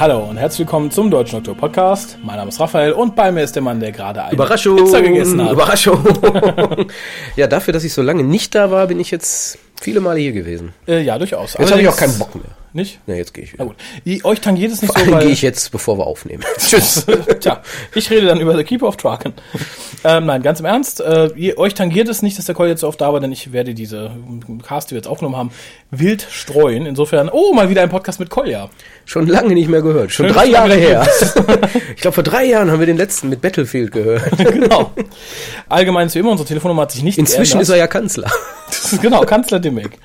Hallo und herzlich willkommen zum Deutschen Doktor Podcast. Mein Name ist Raphael und bei mir ist der Mann, der gerade eine Überraschung, Pizza gegessen hat. Überraschung. ja, dafür, dass ich so lange nicht da war, bin ich jetzt viele Male hier gewesen. Äh, ja, durchaus. Jetzt habe ich auch keinen Bock mehr. Nicht? Na, jetzt gehe ich Na wieder. gut. Die, euch tangiert es nicht Vor so, weil... gehe ich jetzt, bevor wir aufnehmen. Tschüss. Tja, ich rede dann über The Keeper of Traken. ähm, nein, ganz im Ernst, äh, ihr, euch tangiert es nicht, dass der Call jetzt so oft da war, denn ich werde diese Cast, die wir jetzt aufgenommen haben, wild streuen. Insofern, oh, mal wieder ein Podcast mit Kolja. Schon lange nicht mehr gehört. Schon Schön, drei Jahre her. ich glaube, vor drei Jahren haben wir den letzten mit Battlefield gehört. genau. Allgemein wie immer, unsere Telefonnummer hat sich nicht Inzwischen geändert. ist er ja Kanzler. genau, Kanzler Dimmick.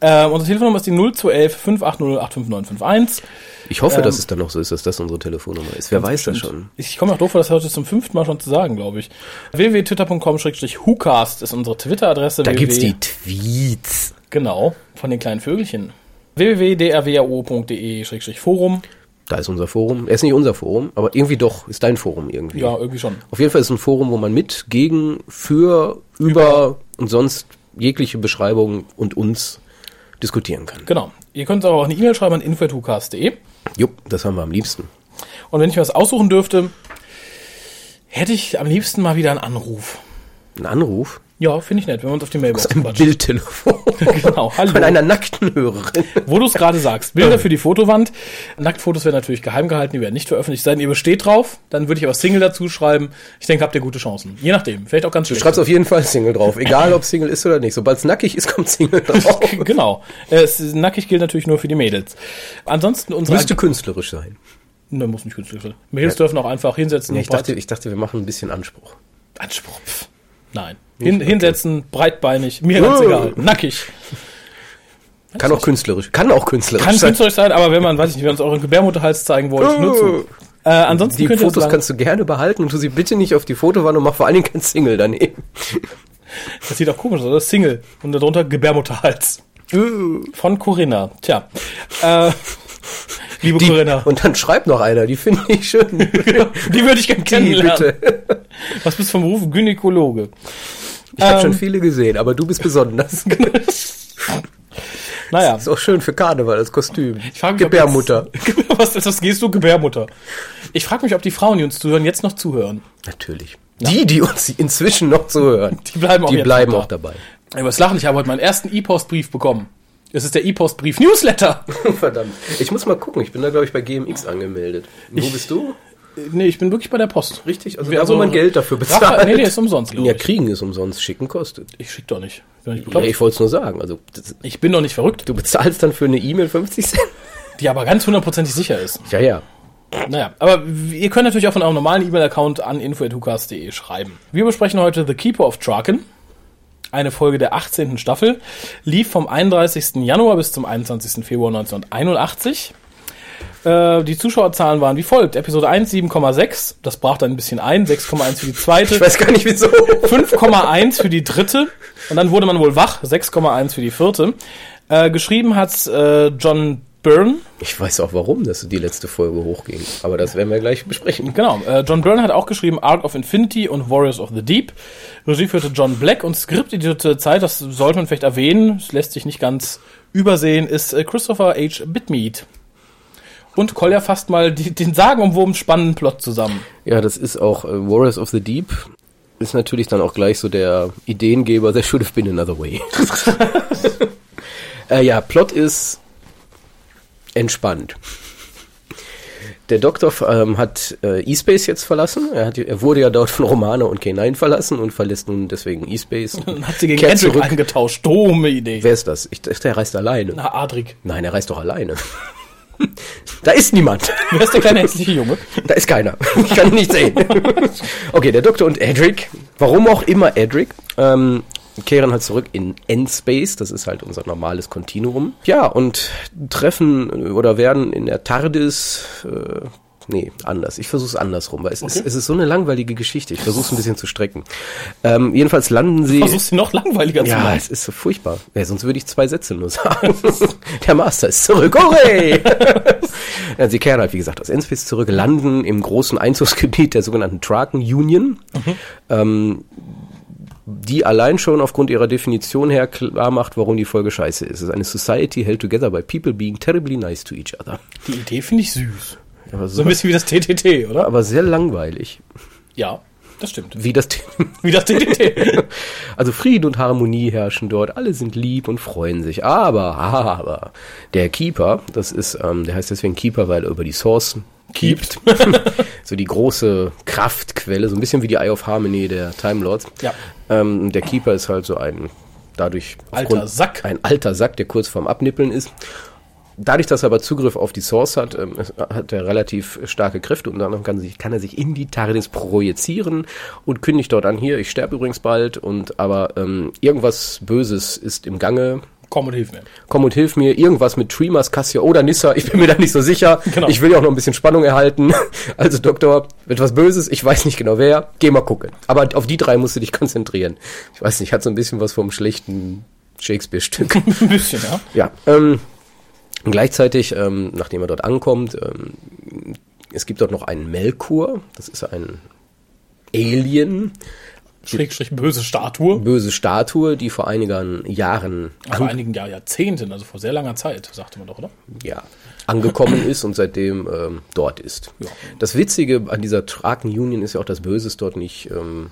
Ähm, unsere Telefonnummer ist die 0211 580 85951. Ich hoffe, dass es dann noch so ist, dass das unsere Telefonnummer ist. Wer weiß das schon. Ich komme auch doof vor, das heute zum fünften Mal schon zu sagen, glaube ich. www.twitter.com-whocast ist unsere Twitter-Adresse. Da www- gibt's die Tweets. Genau, von den kleinen Vögelchen. www.drwao.de-forum. Da ist unser Forum. Er ist nicht unser Forum, aber irgendwie doch, ist dein Forum irgendwie. Ja, irgendwie schon. Auf jeden Fall ist es ein Forum, wo man mit, gegen, für, über und sonst jegliche Beschreibungen und uns diskutieren kann. Genau. Ihr könnt auch eine E-Mail schreiben an info.hucast.de. Jupp, das haben wir am liebsten. Und wenn ich mir was aussuchen dürfte, hätte ich am liebsten mal wieder einen Anruf. Ein Anruf, Ja, finde ich nett, wenn wir uns auf die Mailbox ein quatschen. Bildtelefon Genau, hallo. von einer nackten Hörerin. Wo du es gerade sagst, Bilder für die Fotowand. Nacktfotos werden natürlich geheim gehalten, die werden nicht veröffentlicht sein. Ihr besteht drauf, dann würde ich aber Single dazu schreiben. Ich denke, habt ihr gute Chancen. Je nachdem, vielleicht auch ganz Du schlecht. schreibst auf jeden Fall Single drauf, egal ob Single ist oder nicht. Sobald es nackig ist, kommt Single drauf. Genau. Äh, Es nackig gilt natürlich nur für die Mädels. Ansonsten unsere Müsste künstlerisch sein. Ne, muss nicht künstlich sein. Mädels dürfen auch einfach hinsetzen. Ja, ich, dachte, ich dachte, wir machen ein bisschen Anspruch. Anspruch. Pff. Nein. Hin, Hinsetzen, breitbeinig, mir ganz Oh. egal. Nackig. Kann auch künstlerisch. Kann auch künstlerisch Kann sein. künstlerisch sein, aber wenn man, weiß ich nicht, wenn uns euren Gebärmutterhals zeigen wollt, nur zu. Äh, ansonsten Die Fotos sagen, kannst du gerne behalten und tu sie bitte nicht auf die Fotowand und mach vor allen Dingen kein Single daneben. das sieht auch komisch aus, oder? Single. Und darunter Gebärmutterhals. Von Corinna. Tja. Äh, liebe Die, Corinna. und dann schreibt noch einer, die finde ich schön. Die würde ich gerne Die kennenlernen. bitte. Was bist du vom Beruf? Gynäkologe. Ich habe Ähm. schon viele gesehen, aber du bist besonders. Naja. Ist auch schön für Karneval, das Kostüm. Ich frage mich, Gebärmutter. Jetzt, was, was gehst du? Gebärmutter. Ich frage mich, ob die Frauen, die uns zuhören, jetzt noch zuhören. Natürlich. Die, die uns inzwischen noch zuhören, Die bleiben auch die bleiben auch dabei. Über das Lachen, ich habe heute meinen ersten E-Post-Brief bekommen. Es ist der E-Post-Brief Newsletter. Verdammt. Ich muss mal gucken, ich bin da, glaube ich, bei GMX angemeldet. Wo bist du? Nee, ich bin wirklich bei der Post. Richtig? Also Wir- da, wo also- man Geld dafür Rache, bezahlt. nee, nee, ist umsonst, ja, ich. kriegen ist umsonst, schicken kostet. Ich schick doch nicht. Bin ich, Ja, ich wollte es nur sagen. Also das, ich bin doch nicht verrückt, du bezahlst dann für eine E-Mail 50 Cent? die aber ganz hundertprozentig sicher ist. Ja, ja. Naja, aber ihr könnt natürlich auch von eurem normalen E-Mail-Account an info.hukas.de schreiben. Wir besprechen heute The Keeper of Traken. Eine Folge der 18. Staffel. Lief vom 31. Januar bis zum 21. Februar 1981. Äh, die Zuschauerzahlen waren wie folgt. Episode 1 7,6. Das braucht dann ein bisschen ein. 6,1 für die zweite. Ich weiß gar nicht wieso. 5,1 für die dritte. Und dann wurde man wohl wach. 6,1 für die vierte. Äh, geschrieben hat's äh, John Byrne. Ich weiß auch warum, dass die letzte Folge hochging. Aber das werden wir gleich besprechen. Genau, äh, John Byrne hat auch geschrieben Arc of Infinity und Warriors of the Deep. Regie führte John Black und Skript editierte Zeit, das sollte man vielleicht erwähnen, es lässt sich nicht ganz übersehen, ist äh, Christopher H. Bitmead. Und Collier fasst mal die, den sagenumwoben spannenden Plot zusammen. Ja, das ist auch äh, Warriors of the Deep. Ist natürlich dann auch gleich so der Ideengeber, there should have been another way. äh, ja, Plot ist entspannt. Der Doktor ähm, hat äh, E-Space jetzt verlassen. Er, hat, er wurde ja dort von Romane und K9 verlassen und verlässt nun deswegen E-Space. Und hat sie gegen Kehrt Edric zurück. eingetauscht. Dumme Idee. Wer ist das? Ich dachte, er reist alleine. Na, Adrik. Nein, er reist doch alleine. da ist niemand. Wer ist der kleine hässliche Junge? Da ist keiner. Ich kann ihn nicht sehen. okay, der Doktor und Edric, warum auch immer Edric, ähm, kehren halt zurück in Endspace, das ist halt unser normales Kontinuum. Ja, und treffen oder werden in der TARDIS, äh, nee, anders. Ich versuche es andersrum, weil es, ist, es ist so eine langweilige Geschichte. Ich versuche es ein bisschen zu strecken. Ähm, jedenfalls landen sie... Versuchst sie noch langweiliger zu Ja, machen. es ist so furchtbar. Ja, sonst würde ich zwei Sätze nur sagen. Der Master ist zurück. Hooray! ja, sie kehren halt, wie gesagt, aus Endspace zurück, landen im großen Einzugsgebiet der sogenannten Traken Union. Ähm, die allein schon aufgrund ihrer Definition her klar macht, warum die Folge scheiße ist. Es ist eine Society held together by people being terribly nice to each other. Die Idee finde ich süß. Aber, So ein bisschen wie das TTT, oder? aber sehr langweilig. Ja, das stimmt. Wie das Wie das TTT. Also Frieden und Harmonie herrschen dort, alle sind lieb und freuen sich. Aber, aber, der Keeper, das ist, ähm, der heißt deswegen Keeper, weil er über die Source keept. so die große Kraftquelle, so ein bisschen wie die Eye of Harmony der Time Lords. Ja. Ähm, der Keeper ist halt so ein, dadurch Alter Sack. Ein alter Sack, der kurz vorm Abnippeln ist. Dadurch, dass er aber Zugriff auf die Source hat, ähm, es- hat er relativ starke Kräfte. Unter anderem kann, sich, kann er sich in die TARDIS projizieren und kündigt dort an, hier, ich sterbe übrigens bald, und aber ähm, irgendwas Böses ist im Gange. Komm und hilf mir. Komm und hilf mir, irgendwas mit Tremas, Cassia oder Nissa, ich bin mir da nicht so sicher. Genau. Ich will ja auch noch ein bisschen Spannung erhalten. Also Doktor, etwas Böses, ich weiß nicht genau wer, geh mal gucken. Aber auf die drei musst du dich konzentrieren. Ich weiß nicht, hat so ein bisschen was vom schlechten Shakespeare-Stück. Ein bisschen, ja. Ja, ähm, und gleichzeitig, ähm, nachdem er dort ankommt, ähm, es gibt dort noch einen Melkur, das ist ein Alien, Schrägstrich böse Statue. böse Statue, die vor einigen Jahren Vor einigen Jahr, Jahrzehnten, also vor sehr langer Zeit, sagte man doch, oder? ja, angekommen ist und seitdem ähm, dort ist. Ja. Das Witzige an dieser Traken Union ist ja auch, dass Böses dort nicht ähm,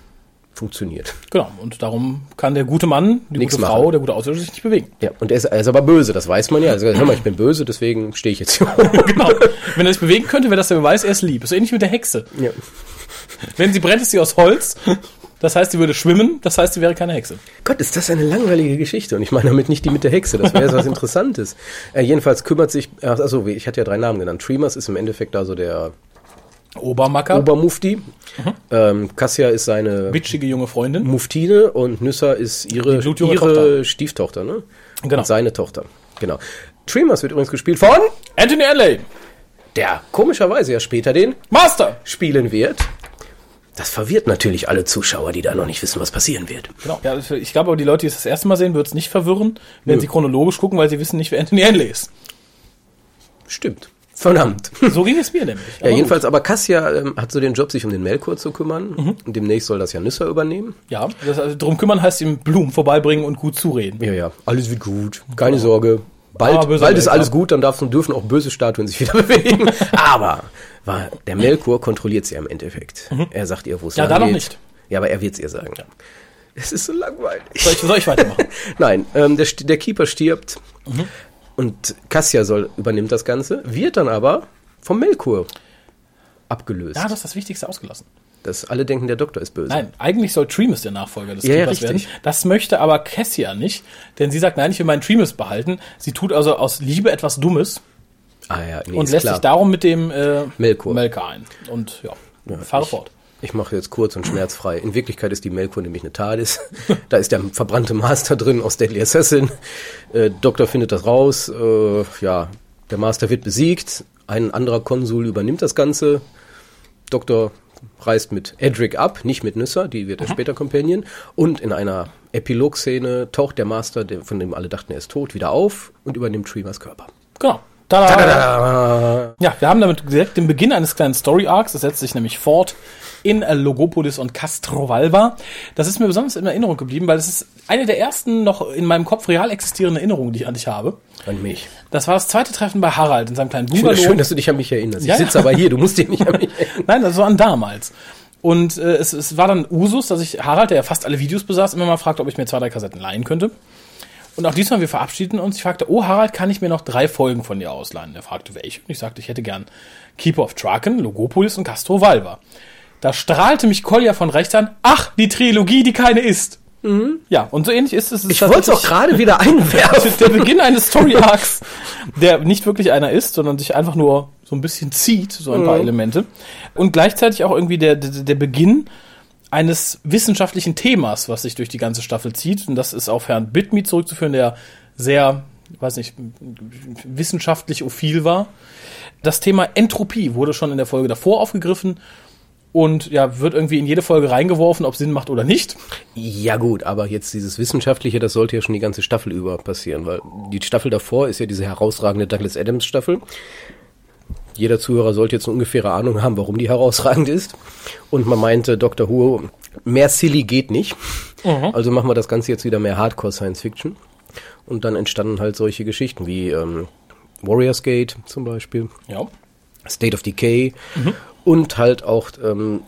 funktioniert. Genau. Und darum kann der gute Mann, die Nichts gute machen. Frau, der gute Außerirdische sich nicht bewegen. Ja, und er ist, er ist aber böse, das weiß man ja. Also, hör mal, ich bin böse, deswegen stehe ich jetzt hier. genau. Wenn er sich bewegen könnte, wäre das der Beweis, er ist lieb. Ist so ähnlich mit der Hexe. ja. Wenn sie brennt, ist sie aus Holz. Das heißt, sie würde schwimmen. Das heißt, sie wäre keine Hexe. Gott, ist das eine langweilige Geschichte. Und ich meine damit nicht die mit der Hexe, das wäre was Interessantes. Äh, jedenfalls kümmert sich, also ich hatte ja drei Namen genannt. Tremas ist im Endeffekt da so der Obermacker, Obermufti. Ähm, Cassia ist seine bitchige junge Freundin. Muftine und Nyssa ist ihre, ihre Tochter. Stieftochter, ne? Genau. Und seine Tochter. Genau. Tremas wird übrigens gespielt von, Anthony Alley, der komischerweise ja später den Master. spielen wird. Das verwirrt natürlich alle Zuschauer, die da noch nicht wissen, was passieren wird. Genau. Ja, ich glaube, aber die Leute, die es das erste Mal sehen, wird es nicht verwirren, wenn Nö. sie chronologisch gucken, weil sie wissen nicht, wer Anthony Alley ist. Stimmt. Verdammt. So ging es mir nämlich. Ja, Aber jedenfalls, aber Cassia ähm, hat so den Job, sich um den Melkor zu kümmern. Mhm. Und demnächst soll das ja Nyssa übernehmen. gut. Ja, das, also, drum kümmern heißt ihm Blumen vorbeibringen und gut zureden. Ja, ja, alles wird gut. Keine Sorge. Bald, böser bald ist alles gut, dann darfst, dürfen auch böse Statuen sich wieder bewegen. aber war, der Melkor kontrolliert sie ja im Endeffekt. Er sagt ihr, wo es Mhm. Ja, da noch nicht. Ja, aber er wird es ihr sagen. Es ist so langweilig. Soll ich, soll ich weitermachen? Nein, ähm, der, der Keeper stirbt Mhm. Und Cassia soll, übernimmt das Ganze, wird dann aber vom Melkor abgelöst. Ja, du hast das Wichtigste ausgelassen. dass alle denken, der Doktor ist böse. Nein, eigentlich soll Treemus der Nachfolger des Ja, ja, Keepers werden. richtig. Das möchte aber Cassia nicht, denn sie sagt, nein, ich will meinen Treemus behalten. Sie tut also aus Liebe etwas Dummes Ah ja, nee, und ist lässt klar. sich darum mit dem äh, Melkor. Melka ein. Und ja, fahre ich, fort. Ich mache jetzt kurz und schmerzfrei. In Wirklichkeit ist die Melkor nämlich eine TARDIS. da ist der verbrannte Master drin aus Deadly Assassin. Äh, Doktor findet das raus. Äh, ja, der Master wird besiegt. Ein anderer Konsul übernimmt das Ganze. Doktor reist mit Edric ab, nicht mit Nyssa, die wird er später Companion. Und in einer Epilog-Szene taucht der Master, von dem alle dachten, er ist tot, wieder auf und übernimmt Tremas Körper. Genau. Tada! Tada! Ja, wir haben damit direkt den Beginn eines kleinen Story Arcs. Das setzt sich nämlich fort in äh, Logopolis und Castrovalva. Das ist mir besonders in Erinnerung geblieben, weil es ist eine der ersten noch in meinem Kopf real existierenden Erinnerungen, die ich an dich habe. An mich. Das war das zweite Treffen bei Harald in seinem kleinen Schön, Bungalow. schön, dass du dich an mich erinnerst. Ja, ich ja. sitze aber hier, du musst dich nicht an mich erinnern. Nein, das war an damals. Und äh, es, es war dann Usus, dass ich Harald, der ja fast alle Videos besaß, immer mal fragte, ob ich mir zwei, drei Kassetten leihen könnte. Und auch diesmal, wir verabschiedeten uns. Ich fragte, oh Harald, kann ich mir noch drei Folgen von dir ausleihen? Er fragte, welche? Und ich sagte, ich hätte gern Keeper of Traken, Logopolis und Castro Valva. Da strahlte mich Kolja von rechts an. Ach, die Trilogie, die keine ist. Ja, und so ähnlich ist es. Es Ich wollte es auch gerade wieder einwerfen. der Beginn eines Story Arcs, der nicht wirklich einer ist, sondern sich einfach nur so ein bisschen zieht, so ein paar Elemente. Und gleichzeitig auch irgendwie der, der, der Beginn eines wissenschaftlichen Themas, was sich durch die ganze Staffel zieht. Und das ist auf Herrn Bitme zurückzuführen, der sehr, weiß nicht, wissenschaftlich ophil war. Das Thema Entropie wurde schon in der Folge davor aufgegriffen und ja, wird irgendwie in jede Folge reingeworfen, ob Sinn macht oder nicht. Ja gut, aber jetzt dieses Wissenschaftliche, das sollte ja schon die ganze Staffel über passieren, weil die Staffel davor ist ja diese herausragende Douglas Adams Staffel. Jeder Zuhörer sollte jetzt eine ungefähre Ahnung haben, warum die herausragend ist. Und man meinte, Dr. Who, mehr silly geht nicht. Also machen wir das Ganze jetzt wieder mehr Hardcore Science Fiction. Und dann entstanden halt solche Geschichten wie ähm, Warriors Gate zum Beispiel. Ja. State of Decay und halt auch ähm,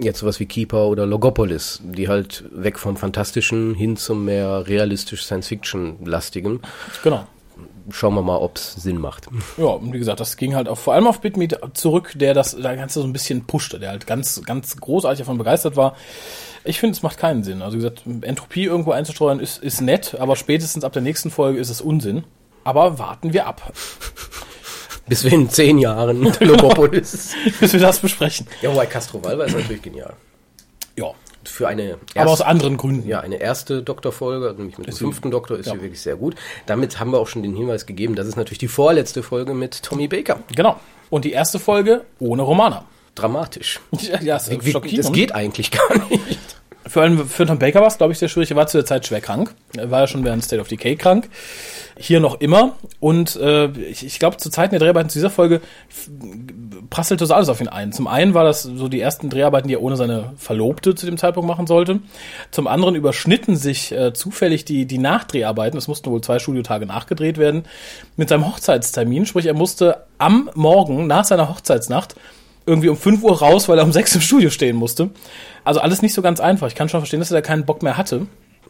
jetzt sowas wie Keeper oder Logopolis, die halt weg vom Fantastischen hin zum mehr realistisch Science-Fiction-lastigen. Genau. Schauen wir mal, ob's Sinn macht. Ja, und wie gesagt, das ging halt auch vor allem auf Bitmeet zurück, der das da Ganze so ein bisschen pushte, der halt ganz, ganz großartig davon begeistert war. Ich finde, es macht keinen Sinn. Also wie gesagt, Entropie irgendwo einzusteuern ist, ist nett, aber spätestens ab der nächsten Folge ist es Unsinn. Aber warten wir ab, Bis wir in zehn Jahren Logopolis. bis wir das besprechen. ja, wobei Castro Valva ist natürlich genial. Ja. Für eine Aber aus erste- anderen Gründen. Ja, eine erste Doktorfolge, nämlich mit dem Ist fünften Doktor, ist ja. sie wirklich sehr gut. Damit haben wir auch schon den Hinweis gegeben, das ist natürlich die vorletzte Folge mit Tommy Baker. Genau. Und die erste Folge ohne Romana. Dramatisch. Ja, ja ist Wie, schockierend. das geht eigentlich gar nicht. Vor allem für Tom Baker war es, glaube ich, sehr schwierig. Er war zu der Zeit schwer krank. Er war ja schon während State of Decay krank. Hier noch immer. Und äh, ich, ich glaube, zu Zeiten der Dreharbeiten zu dieser Folge prasselte das alles auf ihn ein. Zum einen war das so die ersten Dreharbeiten, die er ohne seine Verlobte zu dem Zeitpunkt machen sollte. Zum anderen überschnitten sich äh, zufällig die, die Nachdreharbeiten, es mussten wohl zwei Studiotage nachgedreht werden, mit seinem Hochzeitstermin. Sprich, er musste am Morgen nach seiner Hochzeitsnacht irgendwie um 5 Uhr raus, weil er um 6 im Studio stehen musste. Also alles nicht so ganz einfach. Ich kann schon verstehen, dass er da keinen Bock mehr hatte.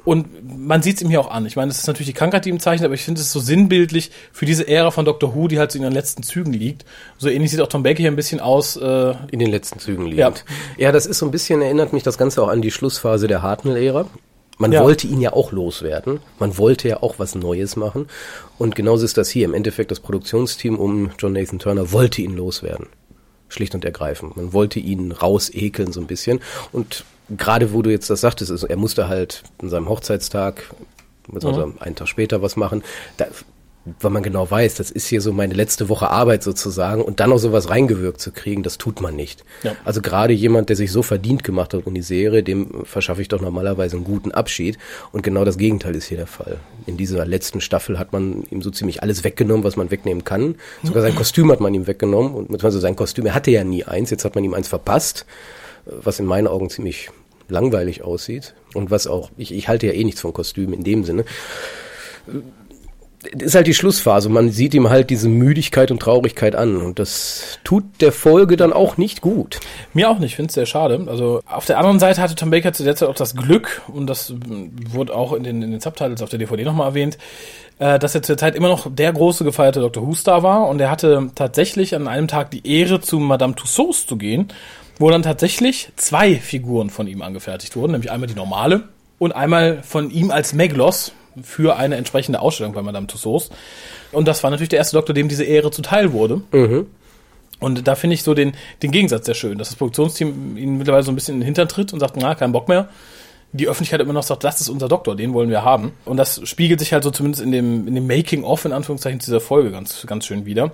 Und man sieht es ihm hier auch an. Ich meine, es ist natürlich die Krankheit, die ihm zeichnet, aber ich finde es so sinnbildlich für diese Ära von Dr. Who, die halt so in den letzten Zügen liegt. So ähnlich sieht auch Tom Baker hier ein bisschen aus. Äh, In den letzten Zügen liegend. Ja. das ist so ein bisschen, erinnert mich das Ganze auch an die Schlussphase der Hartnell-Ära. Man Ja. wollte ihn ja auch loswerden. Man wollte ja auch was Neues machen. Und genauso ist das hier. Im Endeffekt, das Produktionsteam um John Nathan Turner wollte ihn loswerden. Schlicht und ergreifend. Man wollte ihn rausekeln so ein bisschen. Und gerade wo du jetzt das sagtest, ist, er musste halt an seinem Hochzeitstag, also einen Tag später was machen, da, weil man genau weiß, das ist hier so meine letzte Woche Arbeit sozusagen und dann noch sowas reingewirkt zu kriegen, das tut man nicht. Ja. Also gerade jemand, der sich so verdient gemacht hat in die Serie, dem verschaffe ich doch normalerweise einen guten Abschied und genau das Gegenteil ist hier der Fall. In dieser letzten Staffel hat man ihm so ziemlich alles weggenommen, was man wegnehmen kann. Sogar sein Kostüm hat man ihm weggenommen und beziehungsweise sein Kostüm, er hatte ja nie eins, jetzt hat man ihm eins verpasst, was in meinen Augen ziemlich langweilig aussieht und was auch, ich, ich halte ja eh nichts von Kostümen in dem Sinne ist halt die Schlussphase. Man sieht ihm halt diese Müdigkeit und Traurigkeit an. Und das tut der Folge dann auch nicht gut. Mir auch nicht, ich finde es sehr schade. Also auf der anderen Seite hatte Tom Baker zu der Zeit auch das Glück, und das wurde auch in den, in den Subtitles auf der DVD nochmal erwähnt, äh, dass er zu der Zeit immer noch der große gefeierte Dr. Who-Star war. Und er hatte tatsächlich an einem Tag die Ehre, zu Madame Tussauds zu gehen, wo dann tatsächlich zwei Figuren von ihm angefertigt wurden, nämlich einmal die normale und einmal von ihm als Meglos für eine entsprechende Ausstellung bei Madame Tussauds. Und das war natürlich der erste Doktor, dem diese Ehre zuteil wurde. Und da finde ich so den, den Gegensatz sehr schön, dass das Produktionsteam ihn mittlerweile so ein bisschen in den Hintern tritt und sagt, na, kein Bock mehr. Die Öffentlichkeit immer noch sagt, das ist unser Doktor, den wollen wir haben. Und das spiegelt sich halt so zumindest in dem, in dem Making-of, in Anführungszeichen, dieser Folge ganz, ganz schön wieder.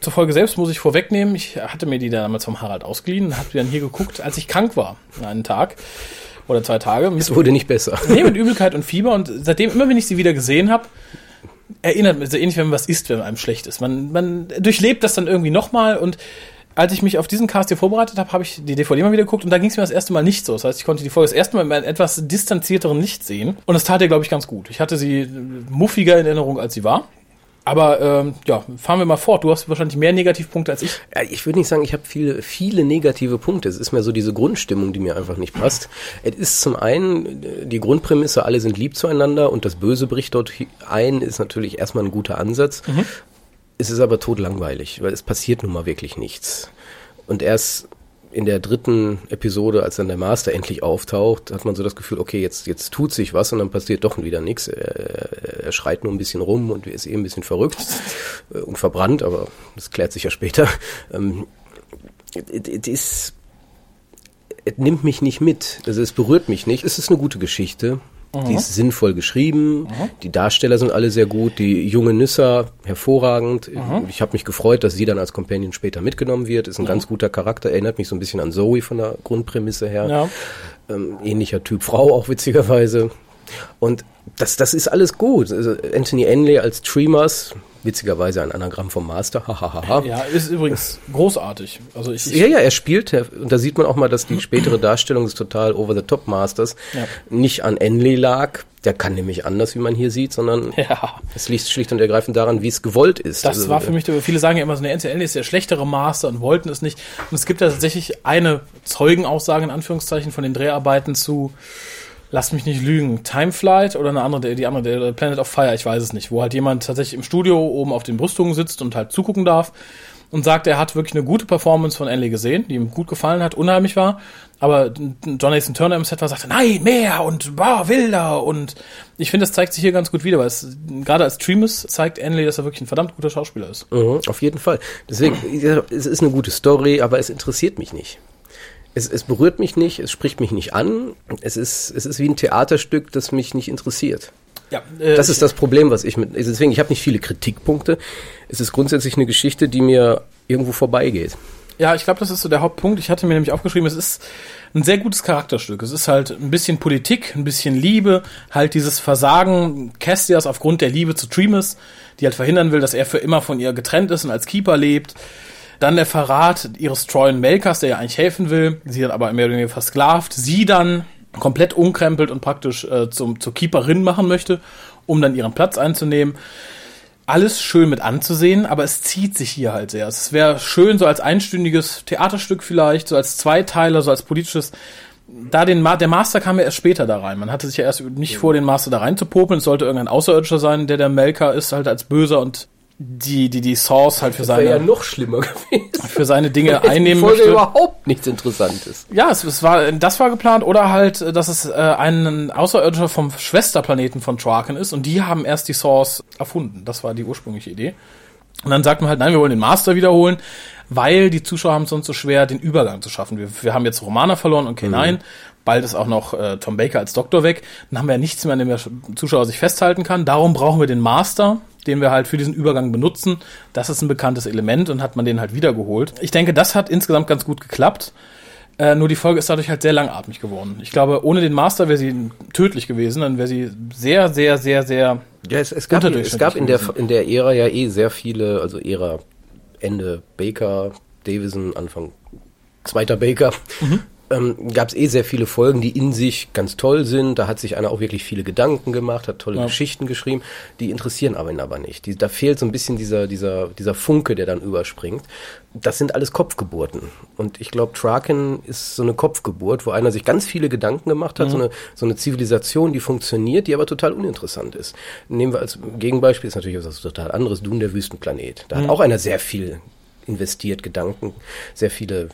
Zur Folge selbst muss ich vorwegnehmen, ich hatte mir die damals vom Harald ausgeliehen, habe die dann hier geguckt, als ich krank war, einen Tag oder zwei Tage. Es wurde nicht besser. Nee, mit Übelkeit und Fieber und seitdem, immer wenn ich sie wieder gesehen habe, erinnert mich so ähnlich, wenn man was isst, wenn einem schlecht ist. Man, man durchlebt das dann irgendwie nochmal und als ich mich auf diesen Cast hier vorbereitet habe, habe ich die DVD mal wieder geguckt und da ging es mir das erste Mal nicht so. Das heißt, ich konnte die Folge das erste Mal in einem etwas distanzierteren Licht sehen und das tat ihr, glaube ich, ganz gut. Ich hatte sie muffiger in Erinnerung, als sie war. Aber ähm, ja, fahren wir mal fort. Du hast wahrscheinlich mehr Negativpunkte als ich. Ja, ich würde nicht sagen, ich habe viele, viele negative Punkte. Es ist mehr so diese Grundstimmung, die mir einfach nicht passt. Es ist zum einen äh, die Grundprämisse, alle sind lieb zueinander und das Böse bricht dort ein, ist natürlich erstmal ein guter Ansatz. Es ist aber totlangweilig, weil es passiert nun mal wirklich nichts. Und erst in der dritten Episode, als dann der Master endlich auftaucht, hat man so das Gefühl, okay, jetzt, jetzt tut sich was und dann passiert doch wieder nichts. Er, er schreit nur ein bisschen rum und ist eh ein bisschen verrückt äh, und verbrannt, aber das klärt sich ja später. Ähm, es nimmt mich nicht mit. Also es berührt mich nicht. Es ist eine gute Geschichte. Die ist sinnvoll geschrieben. Die Darsteller sind alle sehr gut. Die junge Nissa hervorragend. Ich habe mich gefreut, dass sie dann als Companion später mitgenommen wird. Ist ein ganz guter Charakter. Erinnert mich so ein bisschen an Zoe von der Grundprämisse her. Ja. Ähm, ähnlicher Typ Frau auch witzigerweise. Und das, das ist alles gut. Also Anthony Enley als Treemers, witzigerweise ein Anagramm vom Master, hahaha. Ja, ist übrigens großartig. Also ich, ich Ja, ja, er spielt, und da sieht man auch mal, dass die spätere Darstellung des total Over-the-Top-Masters Ja. nicht an Enley lag. Der kann nämlich anders, wie man hier sieht, sondern ja, es liegt schlicht und ergreifend daran, wie es gewollt ist. das Also, war für mich, viele sagen ja immer so, eine NCL ist der schlechtere Master und wollten es nicht. Und es gibt ja tatsächlich eine Zeugenaussage in Anführungszeichen von den Dreharbeiten zu, lass mich nicht lügen, Timeflight oder eine andere, die andere, der Planet of Fire, ich weiß es nicht, wo halt jemand tatsächlich im Studio oben auf den Brüstungen sitzt und halt zugucken darf und sagt, er hat wirklich eine gute Performance von Enley gesehen, die ihm gut gefallen hat, unheimlich war. Aber John Nathan Turner im Set war, sagte, nein, mehr und boah, wilder. Und ich finde, das zeigt sich hier ganz gut wieder, weil gerade als Treemus zeigt Enley, dass er wirklich ein verdammt guter Schauspieler ist. Mhm, auf jeden Fall. Deswegen, es ist eine gute Story, aber es interessiert mich nicht. Es, es berührt mich nicht, es spricht mich nicht an. Es ist, es ist wie ein Theaterstück, das mich nicht interessiert. Ja, äh, Das ist das Problem, was ich mit. also Deswegen, ich habe nicht viele Kritikpunkte. Es ist grundsätzlich eine Geschichte, die mir irgendwo vorbeigeht. Ja, ich glaube, das ist so der Hauptpunkt. Ich hatte mir nämlich aufgeschrieben, es ist ein sehr gutes Charakterstück. Es ist halt ein bisschen Politik, ein bisschen Liebe, halt dieses Versagen Castias aufgrund der Liebe zu Treemus, die halt verhindern will, dass er für immer von ihr getrennt ist und als Keeper lebt. Dann der Verrat ihres treuen Melkers, der ja eigentlich helfen will, sie dann aber mehr oder weniger versklavt, sie dann komplett umkrempelt und praktisch äh, zum, zur Keeperin machen möchte, um dann ihren Platz einzunehmen alles schön mit anzusehen, aber es zieht sich hier halt sehr. Es wäre schön, so als einstündiges Theaterstück vielleicht, so als Zweiteiler, so als politisches. Da den Ma der Master kam ja erst später da rein. Man hatte sich ja erst nicht vor, den Master da rein zu popeln. Es sollte irgendein Außerirdischer sein, der der Melker ist, halt als Böser und die, die, die Source halt für Das wäre ja seine, noch schlimmer gewesen. für seine Dinge einnehmen Folge möchte. überhaupt nichts Interessantes. Ja, es, es war, das war geplant oder halt, äh, dass es äh, ein Außerirdischer vom Schwesterplaneten von Traken ist und die haben erst die Source erfunden. Das war die ursprüngliche Idee. Und dann sagt man halt, nein, wir wollen den Master wiederholen, weil die Zuschauer haben es sonst so schwer, den Übergang zu schaffen. Wir, wir haben jetzt Romana verloren und K9. Bald ist auch noch äh, Tom Baker als Doktor weg. Dann haben wir ja nichts mehr, an dem der Zuschauer sich festhalten kann. Darum brauchen wir den Master, den wir halt für diesen Übergang benutzen. Das ist ein bekanntes Element und hat man den halt wiedergeholt. Ich denke, das hat insgesamt ganz gut geklappt. Äh, nur die Folge ist dadurch halt sehr langatmig geworden. Ich glaube, ohne den Master wäre sie tödlich gewesen. Dann wäre sie sehr, sehr, sehr, sehr. Ja, es, es gab, es gab in der, in der Ära ja eh sehr viele, also Ära Ende Baker, Davison, Anfang zweiter Baker, ähm, gab es eh sehr viele Folgen, die in sich ganz toll sind. Da hat sich einer auch wirklich viele Gedanken gemacht, hat tolle Ja. Geschichten geschrieben. Die interessieren aber ihn aber nicht. Die, da fehlt so ein bisschen dieser, dieser, dieser Funke, der dann überspringt. Das sind alles Kopfgeburten. Und ich glaube, Traken ist so eine Kopfgeburt, wo einer sich ganz viele Gedanken gemacht hat, so, eine, so eine Zivilisation, die funktioniert, die aber total uninteressant ist. Nehmen wir als Gegenbeispiel, ist natürlich was total anderes, Dune, der Wüstenplanet. Da hat auch einer sehr viel investiert, Gedanken, sehr viele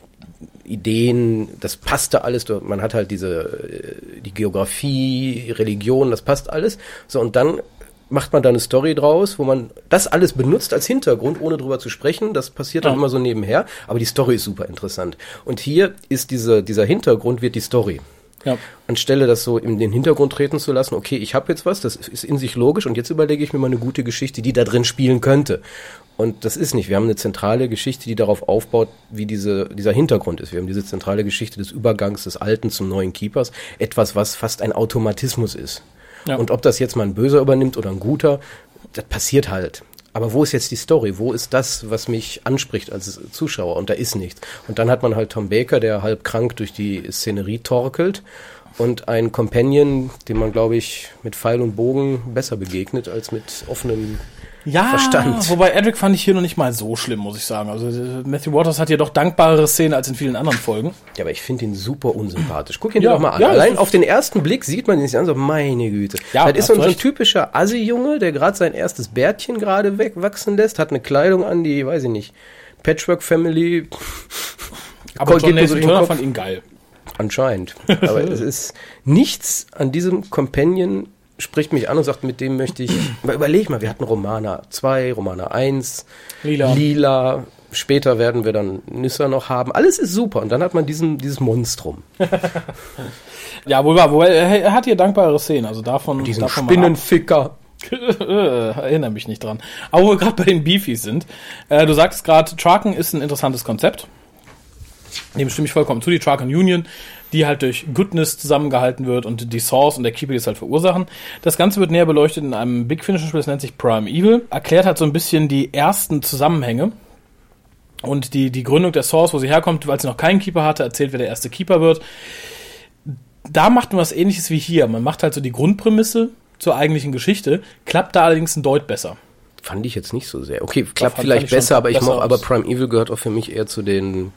Ideen, das passte alles, man hat halt diese, äh, die Geografie, Religion, das passt alles. So, und dann macht man da eine Story draus, wo man das alles benutzt als Hintergrund, ohne drüber zu sprechen. Das passiert dann Ja. immer so nebenher, aber die Story ist super interessant. Und hier ist diese, dieser Hintergrund wird die Story. Ja. Anstelle das so in den Hintergrund treten zu lassen, okay, ich habe jetzt was, das ist in sich logisch und jetzt überlege ich mir mal eine gute Geschichte, die da drin spielen könnte. Und das ist nicht. Wir haben eine zentrale Geschichte, die darauf aufbaut, wie diese, dieser Hintergrund ist. Wir haben diese zentrale Geschichte des Übergangs des Alten zum neuen Keepers. Etwas, was fast ein Automatismus ist. Ja. Und ob das jetzt mal ein Böser übernimmt oder ein Guter, das passiert halt. Aber wo ist jetzt die Story? Wo ist das, was mich anspricht als Zuschauer? Und da ist nichts. Und dann hat man halt Tom Baker, der halb krank durch die Szenerie torkelt. Und ein Companion, dem man, glaube ich, mit Pfeil und Bogen besser begegnet als mit offenem Ja, Verstand. wobei Edric fand ich hier noch nicht mal so schlimm, muss ich sagen. Also Matthew Waters hat hier doch dankbarere Szenen als in vielen anderen Folgen. Ja, aber ich finde ihn super unsympathisch. Guck ihn Ja, dir doch mal an. ja, Allein auf den ersten Blick sieht man ihn sich an, so meine Güte. Ja, das ist so ein, so ein typischer Assi-Junge, der gerade sein erstes Bärtchen gerade wegwachsen lässt, hat eine Kleidung an, die, weiß ich nicht, Patchwork-Family. Aber Geht John so Nathan Turner fand ihn geil. Anscheinend. Aber es ist nichts an diesem Companion spricht mich an und sagt, mit dem möchte ich. Überleg mal, wir hatten Romana 2, Romana 1, Lila. Lila. Später werden wir dann Nissa noch haben. Alles ist super. Und dann hat man diesen, dieses Monstrum. Ja, wohl wahr. Wobei, er er hat hier dankbare Szenen. Also davon, Diesen davon. Spinnenficker. Erinnere mich nicht dran. Aber wo wir gerade bei den Beefies sind. Äh, du sagtest gerade, Traken ist ein interessantes Konzept. Dem stimme ich vollkommen zu, die Trakan Union, die halt durch Goodness zusammengehalten wird und die Source und der Keeper, die es halt verursachen. Das Ganze wird näher beleuchtet in einem Big Finish Spiel, das nennt sich Prime Evil. Erklärt halt so ein bisschen die ersten Zusammenhänge und die, die Gründung der Source, wo sie herkommt, weil sie noch keinen Keeper hatte, erzählt, wer der erste Keeper wird. Da macht man was ähnliches wie hier. Man macht halt so die Grundprämisse zur eigentlichen Geschichte, klappt da allerdings ein Deut besser. Fand ich jetzt nicht so sehr. Okay, klappt vielleicht besser, aber ich besser aber Prime Evil gehört auch für mich eher zu den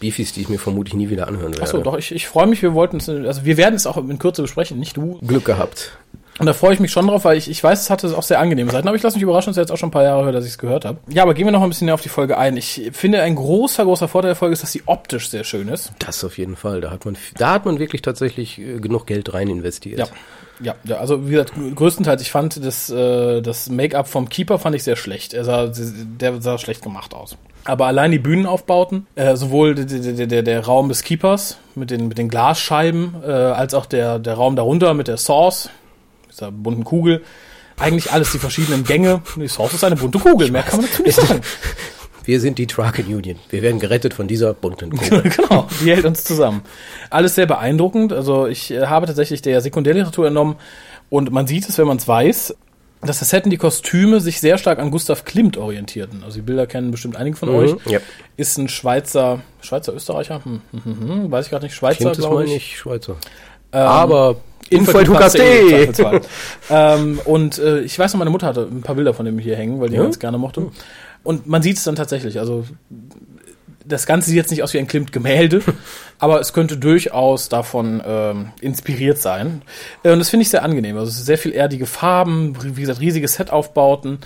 Beefies, die ich mir vermutlich nie wieder anhören werde. Achso, doch, ich, ich freue mich, wir wollten es, also wir werden es auch in Kürze besprechen, nicht du. Glück gehabt. Und da freue ich mich schon drauf, weil ich, ich weiß, es hatte auch sehr angenehme Seiten, aber ich lasse mich überraschen, dass ich jetzt auch schon ein paar Jahre höre, dass ich es gehört habe. Ja, aber gehen wir noch ein bisschen näher auf die Folge ein. Ich finde, ein großer, großer Vorteil der Folge ist, dass sie optisch sehr schön ist. Das auf jeden Fall. Da hat man, da hat man wirklich tatsächlich äh, genug Geld rein investiert. Ja. Ja, ja, also wie gesagt, größtenteils, ich fand das, äh, das Make-up vom Keeper fand ich sehr schlecht. Er sah, der sah schlecht gemacht aus. Aber allein die Bühnenaufbauten, äh, sowohl der, der, der, der Raum des Keepers mit den, mit den Glasscheiben, äh, als auch der, der Raum darunter mit der Source, dieser bunten Kugel, eigentlich alles, die verschiedenen Gänge. Die Source ist eine bunte Kugel, mehr kann man dazu nicht sagen. Wir sind die Trucking Union. Wir werden gerettet von dieser bunten Kugel. genau, die hält uns zusammen. Alles sehr beeindruckend. Also ich äh, habe tatsächlich der Sekundärliteratur entnommen und man sieht es, wenn man es weiß, dass das und die Kostüme sich sehr stark an Gustav Klimt orientierten. Also die Bilder kennen bestimmt einige von mhm, euch. Ja. Ist ein Schweizer, Schweizer Österreicher, hm, hm, hm, hm weiß ich gerade nicht, Schweizer, glaube ich. nicht Schweizer. Ähm, Aber Info.hukas.de. ähm, und äh, ich weiß noch, meine Mutter hatte ein paar Bilder von dem hier hängen, weil die ja? ganz gerne mochte. Und man sieht es dann tatsächlich. Also das Ganze sieht jetzt nicht aus wie ein Klimt-Gemälde, aber es könnte durchaus davon ähm, inspiriert sein. Äh, und das finde ich sehr angenehm. Also sehr viel erdige Farben, wie gesagt, riesige Set-Aufbauten.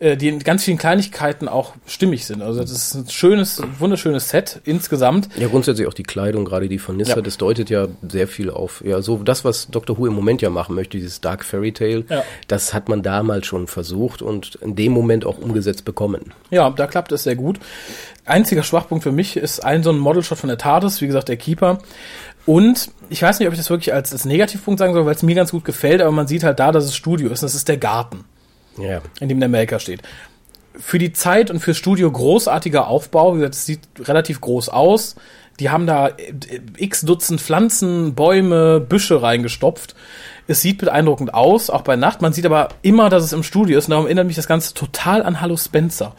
Die in ganz vielen Kleinigkeiten auch stimmig sind. Also das ist ein schönes, wunderschönes Set insgesamt. Ja, grundsätzlich auch die Kleidung, gerade die von Nissa, ja. das deutet ja sehr viel auf, ja, so das, was Dr. Who im Moment ja machen möchte, dieses Dark Fairy Tale, ja. das hat man damals schon versucht und in dem Moment auch umgesetzt bekommen. Ja, da klappt es sehr gut. Einziger Schwachpunkt für mich ist ein so ein Modelshot von der TARDIS, wie gesagt, der Keeper. Und ich weiß nicht, ob ich das wirklich als, als Negativpunkt sagen soll, weil es mir ganz gut gefällt, aber man sieht halt da, dass es Studio ist. Und das ist der Garten ja. in dem der Melker steht. Für die Zeit und fürs Studio großartiger Aufbau. Wie gesagt, es sieht relativ groß aus. Die haben da äh, x Dutzend Pflanzen, Bäume, Büsche reingestopft. Es sieht beeindruckend aus, auch bei Nacht. Man sieht aber immer, dass es im Studio ist. Und darum erinnert mich das Ganze total an Hallo Spencer.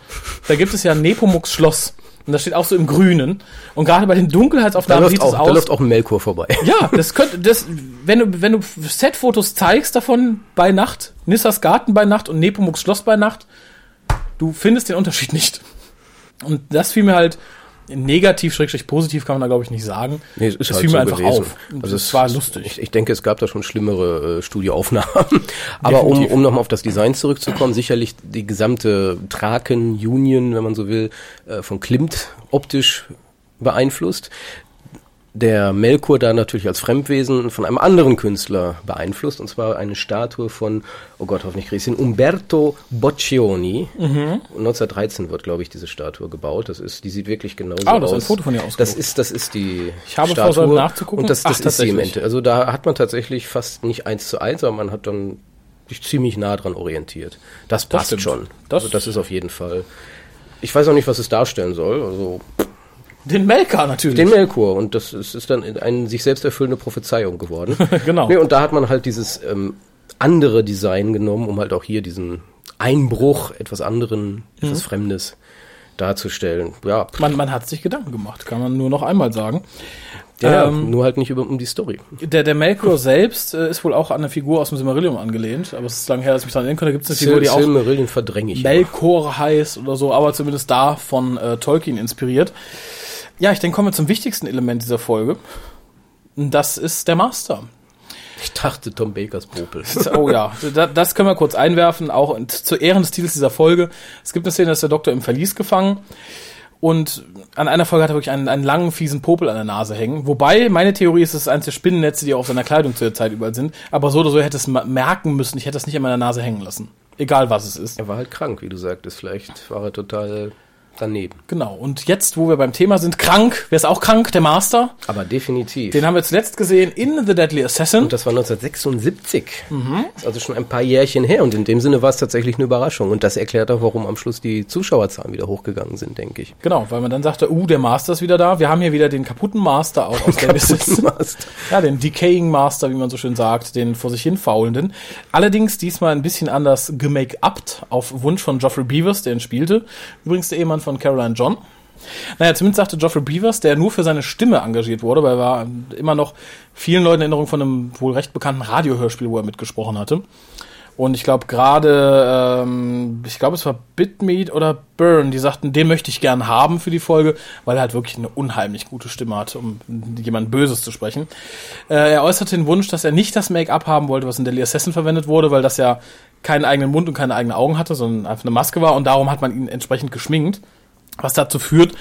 Da gibt es ja Nepomuk's Schloss. Und das steht auch so im Grünen. Und gerade bei den Dunkelheitsaufnahmen sieht es aus. Da läuft auch ein Melkor vorbei. Ja, das könnte, das, wenn du, wenn du Setfotos zeigst davon bei Nacht, Nissas Garten bei Nacht und Nepomuks Schloss bei Nacht, du findest den Unterschied nicht. Und das fiel mir halt negativ, schrägstrich positiv kann man da glaube ich nicht sagen. Nee, es ist das halt fiel so mir einfach gewesen. auf. Also es war lustig. Ich, ich, denke, es gab da schon schlimmere äh, Studioaufnahmen. Aber um, um nochmal auf das Design zurückzukommen, sicherlich die gesamte Traken Union, wenn man so will, äh, von Klimt optisch beeinflusst der Melkur da natürlich als Fremdwesen von einem anderen Künstler beeinflusst, und zwar eine Statue von, oh Gott, hoffentlich kriege ich Umberto Boccioni. Mhm. 1913 wird, glaube ich, diese Statue gebaut. Das ist, die sieht wirklich genauso aus. Ah, das ist ein Foto von ihr aus. Das ist, das ist die Ich habe Statue. vor, nachzugucken. Und das, das Ach, ist sie im Ende. Also da hat man tatsächlich fast nicht eins zu eins, aber man hat dann sich ziemlich nah dran orientiert. Das passt das schon. Das, also das ist auf jeden Fall. Ich weiß auch nicht, was es darstellen soll. Also den Melker natürlich. Den Melkor. Und das ist, ist dann eine sich selbst erfüllende Prophezeiung geworden. genau. Nee, und da hat man halt dieses ähm, andere Design genommen, um halt auch hier diesen Einbruch, etwas anderen, mhm. etwas Fremdes darzustellen. Ja. Man, man hat sich Gedanken gemacht, kann man nur noch einmal sagen. Ja, ähm, nur halt nicht über, um die Story. Der, der Melkor selbst äh, ist wohl auch an eine Figur aus dem Silmarillion angelehnt, aber es ist lange her, dass ich mich daran erinnern konnte. Da gibt es eine Figur, die auch Silmarillion verdränge ich Melkor immer. heißt oder so, aber zumindest da von äh, Tolkien inspiriert. Ja, ich denke, kommen wir zum wichtigsten Element dieser Folge. Das ist der Master. Ich dachte Tom Bakers Popel. Oh ja, das können wir kurz einwerfen, auch zu Ehren des Titels dieser Folge. Es gibt eine Szene, da ist der Doktor im Verlies gefangen und an einer Folge hat er wirklich einen, einen langen, fiesen Popel an der Nase hängen. Wobei, meine Theorie ist, es ist eines der Spinnennetze, die auf seiner Kleidung zu der Zeit überall sind. Aber so oder so hätte es merken müssen, ich hätte es nicht an meiner Nase hängen lassen. Egal was es ist. Er war halt krank, wie du sagtest. Vielleicht war er total daneben. Genau. Und jetzt, wo wir beim Thema sind, krank. Wer ist auch krank? Der Master. Aber definitiv. Den haben wir zuletzt gesehen in The Deadly Assassin. Und das war 1976. Ist also schon ein paar Jährchen her. Und in dem Sinne war es tatsächlich eine Überraschung. Und das erklärt auch, warum am Schluss die Zuschauerzahlen wieder hochgegangen sind, denke ich. Genau, weil man dann sagte, uh, der Master ist wieder da. Wir haben hier wieder den kaputten Master auch aus der Business. Master. Ja, den Decaying Master, wie man so schön sagt, den vor sich hin faulenden. Allerdings diesmal ein bisschen anders gemake-upt auf Wunsch von Geoffrey Beavers, der ihn spielte. Übrigens der Ehemann von Caroline John. Naja, zumindest sagte Geoffrey Beavers, der nur für seine Stimme engagiert wurde, weil er war immer noch vielen Leuten in Erinnerung von einem wohl recht bekannten Radiohörspiel, wo er mitgesprochen hatte. Und ich glaube gerade, ähm, ich glaube es war Bitmeat oder Burn, die sagten, den möchte ich gern haben für die Folge, weil er halt wirklich eine unheimlich gute Stimme hat, um jemand Böses zu sprechen. Äh, er äußerte den Wunsch, dass er nicht das Make-up haben wollte, was in Deadly Assassin verwendet wurde, weil das ja keinen eigenen Mund und keine eigenen Augen hatte, sondern einfach eine Maske war und darum hat man ihn entsprechend geschminkt, was dazu führt,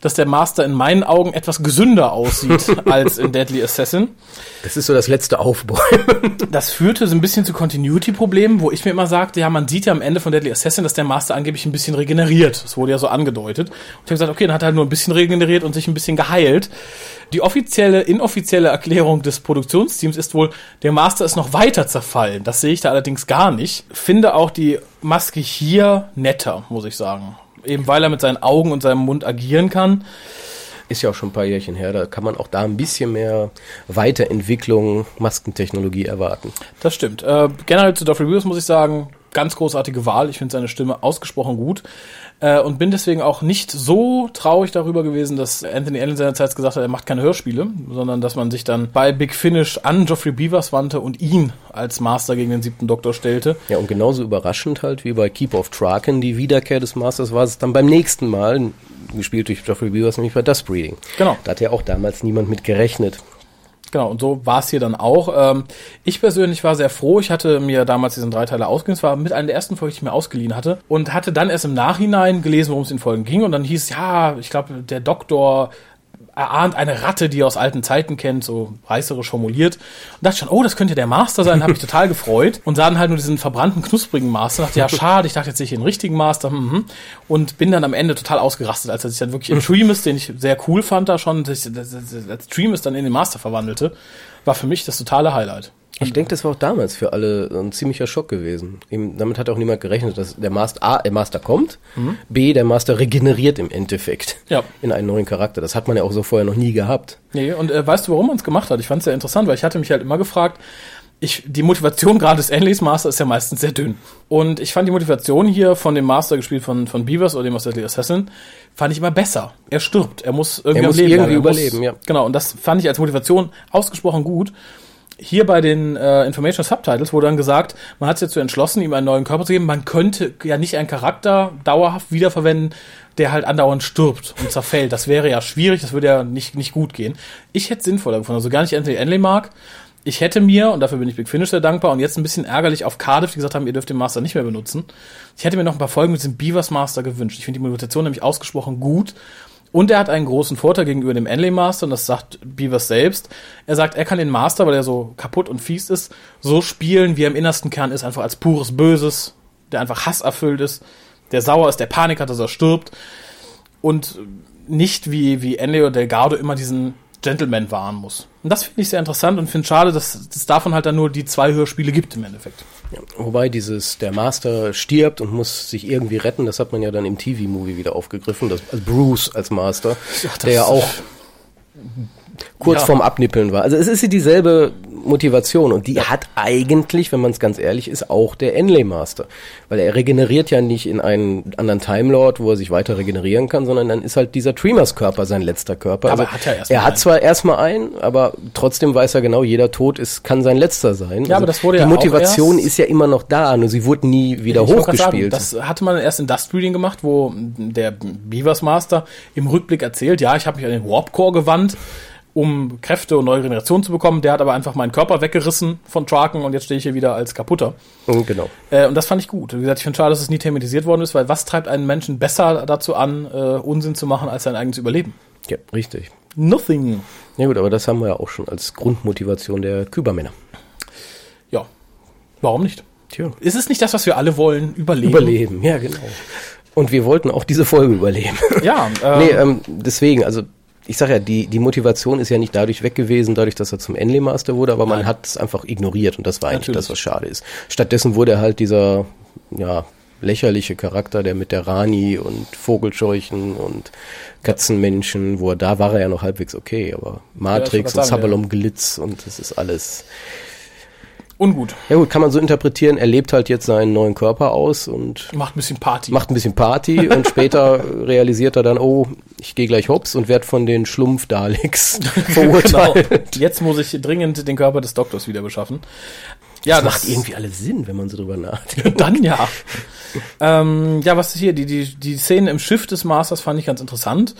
dass der Master in meinen Augen etwas gesünder aussieht als in Deadly Assassin. Das ist so das letzte Aufbäumen. Das führte so ein bisschen zu Continuity-Problemen, wo ich mir immer sagte, ja, man sieht ja am Ende von Deadly Assassin, dass der Master angeblich ein bisschen regeneriert. Das wurde ja so angedeutet. Und ich habe gesagt, okay, dann hat er halt nur ein bisschen regeneriert und sich ein bisschen geheilt. Die offizielle, inoffizielle Erklärung des Produktionsteams ist wohl, der Master ist noch weiter zerfallen. Das sehe ich da allerdings gar nicht. Finde auch die Maske hier netter, muss ich sagen. Eben weil er mit seinen Augen und seinem Mund agieren kann. Ist ja auch schon ein paar Jährchen her, da kann man auch da ein bisschen mehr Weiterentwicklung, Maskentechnologie erwarten. Das stimmt. Äh, generell zu Geoffrey Beavers muss ich sagen, ganz großartige Wahl. Ich finde seine Stimme ausgesprochen gut. Äh, und bin deswegen auch nicht so traurig darüber gewesen, dass Anthony Allen seinerzeit gesagt hat, er macht keine Hörspiele, sondern dass man sich dann bei Big Finish an Geoffrey Beavers wandte und ihn als Master gegen den siebten Doktor stellte. Ja, und genauso überraschend halt wie bei Keep of Traken die Wiederkehr des Masters war es dann beim nächsten Mal, gespielt durch Geoffrey Beavers, nämlich bei Dust Breeding. Genau. Da hat ja auch damals niemand mit gerechnet. Genau, und so war es hier dann auch. Ähm, ich persönlich war sehr froh. Ich hatte mir damals diesen Dreiteiler ausgeliehen. Es war mit einer der ersten Folgen, die ich mir ausgeliehen hatte. Und hatte dann erst im Nachhinein gelesen, worum es in Folgen ging. Und dann hieß, ja, ich glaube, der Doktor erahnt eine Ratte, die er aus alten Zeiten kennt, so reißerisch formuliert. Und dachte schon, oh, das könnte der Master sein, habe mich total gefreut. Und sah dann halt nur diesen verbrannten, knusprigen Master. Dachte, ja, schade, ich dachte jetzt sehe ich den richtigen Master. Mhm. Und bin dann am Ende total ausgerastet, als er sich dann wirklich in Treemus, den ich sehr cool fand da schon, als Treemus dann in den Master verwandelte, war für mich das totale Highlight. Ich denke, das war auch damals für alle ein ziemlicher Schock gewesen. Eben, damit hat auch niemand gerechnet, dass der Master A, der Master kommt, B, der Master regeneriert im Endeffekt Ja. in einen neuen Charakter. Das hat man ja auch so vorher noch nie gehabt. Nee, und äh, weißt du, warum man es gemacht hat? Ich fand es sehr interessant, weil ich hatte mich halt immer gefragt, ich, die Motivation gerade des Enleys Master ist ja meistens sehr dünn. Und ich fand die Motivation hier von dem Master gespielt von, von Beavers oder dem aus Deadly Assassin, fand ich immer besser. Er stirbt, er muss irgendwie Er muss Leben irgendwie. Er überleben, ja. Genau, und das fand ich als Motivation ausgesprochen gut. Hier bei den äh, Information Subtitles wurde dann gesagt, man hat sich dazu entschlossen, ihm einen neuen Körper zu geben. Man könnte ja nicht einen Charakter dauerhaft wiederverwenden, der halt andauernd stirbt und zerfällt. Das wäre ja schwierig, das würde ja nicht, nicht gut gehen. Ich hätte sinnvoller gefunden, also gar nicht Anthony Enley mag. Ich hätte mir, und dafür bin ich Big Finish sehr dankbar, und jetzt ein bisschen ärgerlich auf Cardiff, die gesagt haben, ihr dürft den Master nicht mehr benutzen. Ich hätte mir noch ein paar Folgen mit diesem Beavers Master gewünscht. Ich finde die Motivation nämlich ausgesprochen gut. Und er hat einen großen Vorteil gegenüber dem Enley Master, und das sagt Beavers selbst. Er sagt, er kann den Master, weil er so kaputt und fies ist, so spielen, wie er im innersten Kern ist, einfach als pures Böses, der einfach hasserfüllt ist, der sauer ist, der Panik hat, dass er stirbt. Und nicht wie, wie Enley oder Delgado immer diesen Gentleman wahren muss. Und das finde ich sehr interessant und finde schade, dass es davon halt dann nur die zwei Hörspiele gibt im Endeffekt. Wobei dieses, der Master stirbt und muss sich irgendwie retten, das hat man ja dann im TV-Movie wieder aufgegriffen, das, also Bruce als Master, das- der ja auch kurz Ja. vorm Abnippeln war. Also es ist ja dieselbe Motivation und die hat eigentlich, wenn man es ganz ehrlich ist, auch der Enley Master. Weil er regeneriert ja nicht in einen anderen Time Lord, wo er sich weiter regenerieren kann, sondern dann ist halt dieser Dreamers Körper sein letzter Körper. Aber also hat er erst er hat einen. zwar erstmal einen, aber trotzdem weiß er genau, jeder Tod ist, kann sein letzter sein. Also Ja, aber das wurde die ja auch Motivation ist ja immer noch da, nur sie wurde nie wieder Ich grad sagen, hochgespielt. das hatte man erst in Dust Breeding gemacht, wo der Beavers Master im Rückblick erzählt, ja, ich habe mich an den Warp Core gewandt, um Kräfte und neue Regeneration zu bekommen. Der hat aber einfach meinen Körper weggerissen von Traken und jetzt stehe ich hier wieder als kaputter. Mhm, genau. Äh, und das fand ich gut. Wie gesagt, ich finde schade, dass es nie thematisiert worden ist, weil was treibt einen Menschen besser dazu an, äh, Unsinn zu machen, als sein eigenes Überleben? Ja, richtig. Nothing. Ja gut, aber das haben wir ja auch schon als Grundmotivation der Kübermänner. Ja. Warum nicht? Tja. Ist es nicht das, was wir alle wollen? Überleben. Überleben, ja genau. Und wir wollten auch diese Folge überleben. Ja, ähm, nee, ähm, deswegen, also ich sag ja, die, die Motivation ist ja nicht dadurch weg gewesen, dadurch, dass er zum Enley Master wurde, aber man Nein. hat es einfach ignoriert und das war eigentlich Natürlich. das, was schade ist. Stattdessen wurde er halt dieser, ja, lächerliche Charakter, der mit der Rani und Vogelscheuchen und Katzenmenschen, wo er da war er ja noch halbwegs okay, aber Matrix Ja, und Sabalom Glitz und das ist alles. Ungut. Ja gut, kann man so interpretieren, er lebt halt jetzt seinen neuen Körper aus und Macht ein bisschen Party. macht ein bisschen Party und später realisiert er dann, oh, ich gehe gleich hops und werde von den Schlumpf-Daleks genau. verurteilt. Jetzt muss ich dringend den Körper des Doktors wieder beschaffen. Ja, Das macht irgendwie alles Sinn, wenn man so drüber nachdenkt. Dann ja. ähm, ja, was ist hier? Die, die, die Szene im Schiff des Masters fand ich ganz interessant.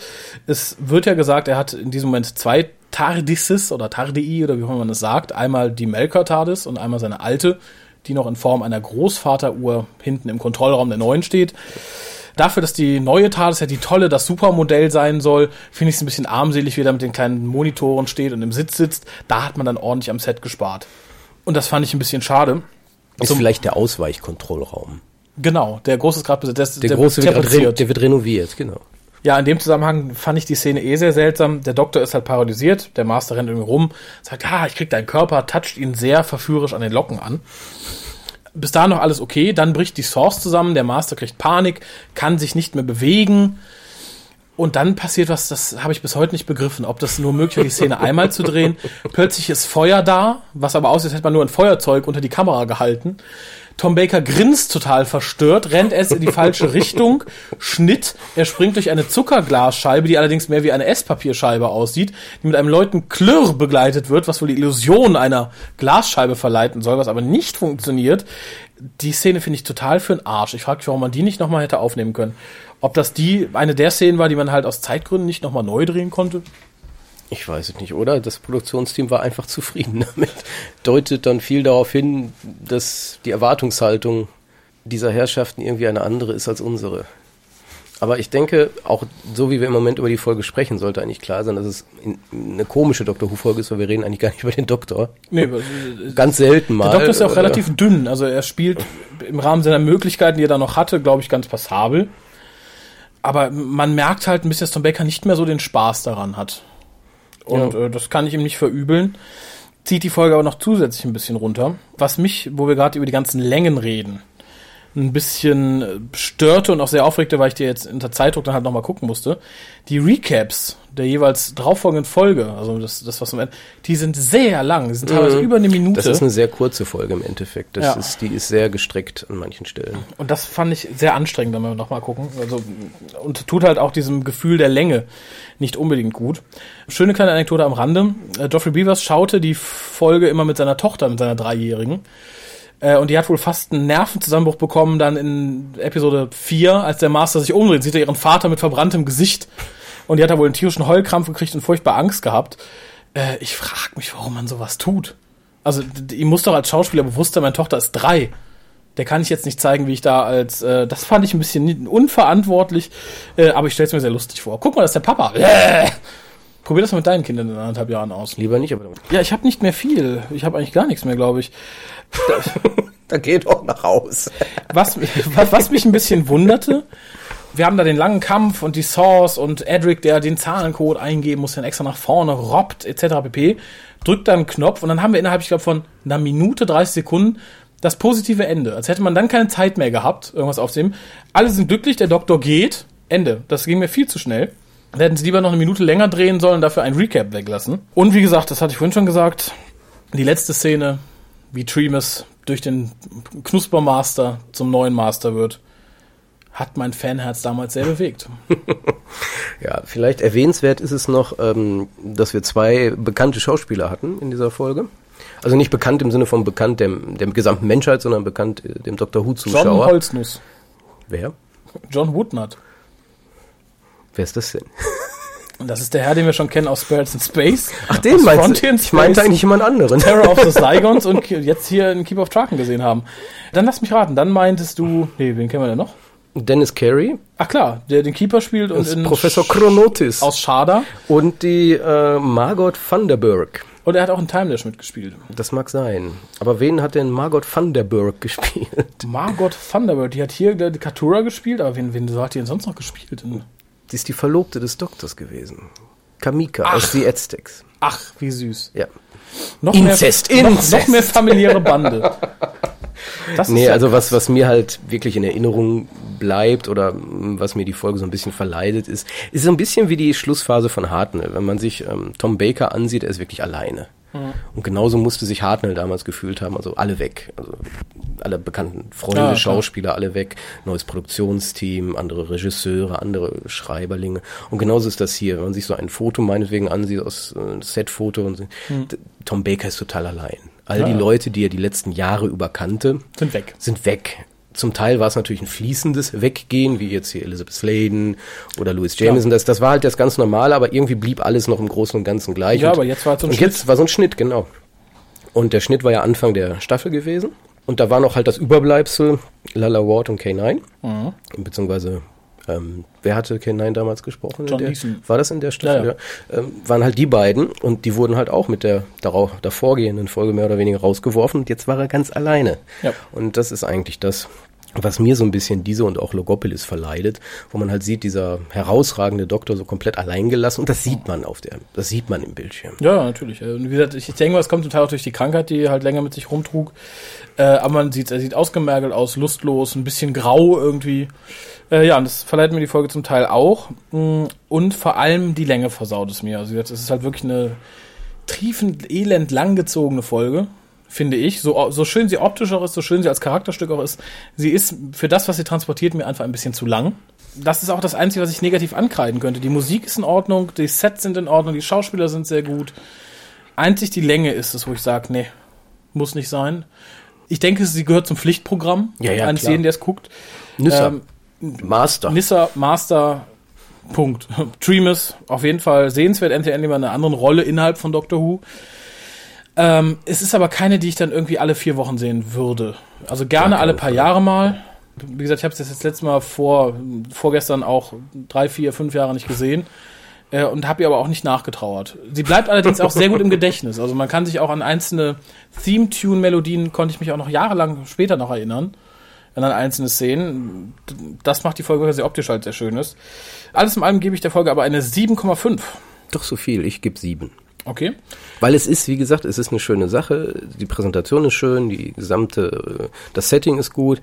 Es wird ja gesagt, er hat in diesem Moment zwei TARDISes oder TARDI oder wie auch immer man das sagt. Einmal die Melker TARDIS und einmal seine alte, die noch in Form einer Großvateruhr hinten im Kontrollraum der neuen steht. Dafür, dass die neue TARDIS ja die tolle, das Supermodell sein soll, finde ich es ein bisschen armselig, wie er mit den kleinen Monitoren steht und im Sitz sitzt. Da hat man dann ordentlich am Set gespart. Und das fand ich ein bisschen schade. Ist Zum- vielleicht der Ausweichkontrollraum. Genau, der große ist gerade besetzt. Der, große wird, der wird renoviert, genau. Ja, in dem Zusammenhang fand ich die Szene eh sehr seltsam. Der Doktor ist halt paralysiert, der Master rennt irgendwie rum, sagt, ah, ich krieg deinen Körper, toucht ihn sehr verführerisch an den Locken an. Bis dahin noch alles okay, dann bricht die Source zusammen, der Master kriegt Panik, kann sich nicht mehr bewegen. Und dann passiert was, das habe ich bis heute nicht begriffen, ob das nur möglich war, die Szene einmal zu drehen. Plötzlich ist Feuer da, was aber aussieht, als hätte man nur ein Feuerzeug unter die Kamera gehalten. Tom Baker grinst total verstört, rennt es in die falsche Richtung, Schnitt, er springt durch eine Zuckerglasscheibe, die allerdings mehr wie eine Esspapierscheibe aussieht, die mit einem lauten Klirr begleitet wird, was wohl die Illusion einer Glasscheibe verleiten soll, was aber nicht funktioniert. Die Szene finde ich total für den Arsch. Ich frage mich, warum man die nicht nochmal hätte aufnehmen können. Ob das die, eine der Szenen war, die man halt aus Zeitgründen nicht nochmal neu drehen konnte? Ich weiß es nicht, oder? Das Produktionsteam war einfach zufrieden damit. Deutet dann viel darauf hin, dass die Erwartungshaltung dieser Herrschaften irgendwie eine andere ist als unsere. Aber ich denke, auch so wie wir im Moment über die Folge sprechen, sollte eigentlich klar sein, dass es in- eine komische Doctor Who-Folge ist, weil wir reden eigentlich gar nicht über den Doktor. Nee, aber, Ganz selten mal. Der Doktor ist ja auch äh, relativ dünn. Also er spielt im Rahmen seiner Möglichkeiten, die er da noch hatte, glaube ich, ganz passabel. Aber man merkt halt ein bisschen, dass Tom Baker nicht mehr so den Spaß daran hat. Und Ja. äh, das kann ich ihm nicht verübeln. Zieht die Folge aber noch zusätzlich ein bisschen runter. Was mich, wo wir gerade über die ganzen Längen reden, ein bisschen störte und auch sehr aufregte, weil ich dir jetzt unter Zeitdruck dann halt nochmal gucken musste. Die Recaps der jeweils darauffolgenden Folge, also das, das was am Ende, die sind sehr lang, die sind teilweise über eine Minute. Das ist eine sehr kurze Folge im Endeffekt. Das Ja. ist, die ist sehr gestreckt an manchen Stellen. Und das fand ich sehr anstrengend, wenn wir nochmal gucken. Also, und tut halt auch diesem Gefühl der Länge nicht unbedingt gut. Schöne kleine Anekdote am Rande. Äh, Geoffrey Beavers schaute die Folge immer mit seiner Tochter, mit seiner Dreijährigen. Äh, und die hat wohl fast einen Nervenzusammenbruch bekommen dann in Episode 4, als der Master sich umdreht, sieht er ihren Vater mit verbranntem Gesicht. Und die hat da wohl einen tierischen Heulkrampf gekriegt und furchtbar Angst gehabt. Äh, ich frage mich, warum man sowas tut. Also, ihm muss doch als Schauspieler bewusst sein, meine Tochter ist drei. Der kann ich jetzt nicht zeigen, wie ich da als. Äh, das fand ich ein bisschen unverantwortlich, äh, aber ich stelle es mir sehr lustig vor. Guck mal, das ist der Papa. Äh. Probier das mal mit deinen Kindern in anderthalb Jahren aus. Lieber nicht, aber Ja, ich habe nicht mehr viel. Ich habe eigentlich gar nichts mehr, glaube ich. da geht doch nach Haus. Was, was, was mich ein bisschen wunderte, wir haben da den langen Kampf und die Source und Edric, der den Zahlencode eingeben muss, dann extra nach vorne robbt, etc. pp. Drückt dann einen Knopf und dann haben wir innerhalb, ich glaube, von einer Minute, 30 Sekunden das positive Ende. Als hätte man dann keine Zeit mehr gehabt, irgendwas aufzunehmen. Alle sind glücklich, der Doktor geht. Ende. Das ging mir viel zu schnell. Da hätten sie lieber noch eine Minute länger drehen sollen, dafür ein Recap weglassen. Und wie gesagt, das hatte ich vorhin schon gesagt, die letzte Szene, wie Treemus durch den Knuspermaster zum neuen Master wird, hat mein Fanherz damals sehr bewegt. Ja, vielleicht erwähnenswert ist es noch, ähm, dass wir zwei bekannte Schauspieler hatten in dieser Folge. Also nicht bekannt im Sinne von bekannt dem, dem gesamten Menschheit, sondern bekannt äh, dem Dr. John Who-Zuschauer. Holznuss, Wer? John Woodnut. Wer ist das denn? Und das ist der Herr, den wir schon kennen aus Spirits in Space. Ach, den meinst Frontier du? in Ich meinte eigentlich jemand anderen. Terror of the Zygons und jetzt hier in Keep of Traken gesehen haben. Dann lass mich raten, dann meintest du, nee, wen kennen wir denn noch? Dennis Carey, Ach klar, der den Keeper spielt und in Professor Chronotis aus Schada. und die äh, Margot Vanderberg. Und er hat auch in Timelash mitgespielt. Das mag sein. Aber wen hat denn Margot Vanderburg gespielt? Margot Thunderbird, die hat hier die Katura gespielt, aber wen, wen hat die denn sonst noch gespielt? Die ist die Verlobte des Doktors gewesen. Kamika Ach. aus The Aztecs. Ach, wie süß. Ja. Noch Inzest, mehr, Inzest. Noch, noch mehr familiäre Bande. Das nee, ja also was, was mir halt wirklich in Erinnerung bleibt oder was mir die Folge so ein bisschen verleidet ist, ist so ein bisschen wie die Schlussphase von Hartnell. Wenn man sich ähm, Tom Baker ansieht, er ist wirklich alleine. Mhm. Und genauso musste sich Hartnell damals gefühlt haben, also alle weg. Also alle bekannten Freunde, ja, Schauspieler, alle weg, neues Produktionsteam, andere Regisseure, andere Schreiberlinge. Und genauso ist das hier, wenn man sich so ein Foto meinetwegen ansieht, aus äh, Setfoto und mhm. Tom Baker ist total allein. All ja. die Leute, die er die letzten Jahre über kannte, sind weg. Sind weg. Zum Teil war es natürlich ein fließendes Weggehen, wie jetzt hier Elizabeth Sladen oder Louis Jameson. Das, das war halt das ganz normale, aber irgendwie blieb alles noch im Großen und Ganzen gleich. Ja, und, aber jetzt war so ein und Schnitt. jetzt war so ein Schnitt, genau. Und der Schnitt war ja Anfang der Staffel gewesen. Und da war noch halt das Überbleibsel Lala Ward und K9. Mhm. Beziehungsweise ähm, wer hatte K9 damals gesprochen? John der. War das in der Staffel? Ja, ja. Ähm, waren halt die beiden und die wurden halt auch mit der darauf, davorgehenden Folge mehr oder weniger rausgeworfen und jetzt war er ganz alleine. Ja. Und das ist eigentlich das, was mir so ein bisschen diese und auch Logopolis verleidet, wo man halt sieht, dieser herausragende Doktor so komplett allein gelassen und das sieht man auf der, das sieht man im Bildschirm. Ja, natürlich. Und wie gesagt, ich denke es kommt zum Teil auch durch die Krankheit, die halt länger mit sich rumtrug. Äh, aber man sieht, er sieht ausgemergelt aus, lustlos, ein bisschen grau irgendwie. Äh, ja, und das verleiht mir die Folge zum Teil auch. Mm, und vor allem die Länge versaut es mir. Also jetzt ist es halt wirklich eine triefend, elend langgezogene Folge finde ich. So, so schön sie optisch auch ist, so schön sie als Charakterstück auch ist, sie ist für das, was sie transportiert, mir einfach ein bisschen zu lang. Das ist auch das Einzige, was ich negativ ankreiden könnte. Die Musik ist in Ordnung, die Sets sind in Ordnung, die Schauspieler sind sehr gut. Einzig die Länge ist es, wo ich sage, nee, muss nicht sein. Ich denke, sie gehört zum Pflichtprogramm ja, ja, eines jeden, der es guckt. Nissa. Ähm, Master. Nissa, Master, Punkt. Treemus, auf jeden Fall sehenswert, endlich mal eine andere Rolle innerhalb von Doctor Who. Ähm, es ist aber keine, die ich dann irgendwie alle vier Wochen sehen würde. Also gerne ja, alle paar Jahre mal. Wie gesagt, ich habe es jetzt das letzte Mal vor, vorgestern auch drei, vier, fünf Jahre nicht gesehen äh, und habe ihr aber auch nicht nachgetrauert. Sie bleibt allerdings auch sehr gut im Gedächtnis. Also man kann sich auch an einzelne Theme-Tune-Melodien, konnte ich mich auch noch jahrelang später noch erinnern. An einzelne Szenen. Das macht die Folge, weil sie optisch halt sehr schön ist. Alles in allem gebe ich der Folge aber eine 7,5. Doch so viel, ich gebe 7. Okay. Weil es ist, wie gesagt, es ist eine schöne Sache. Die Präsentation ist schön, die gesamte, äh, das Setting ist gut.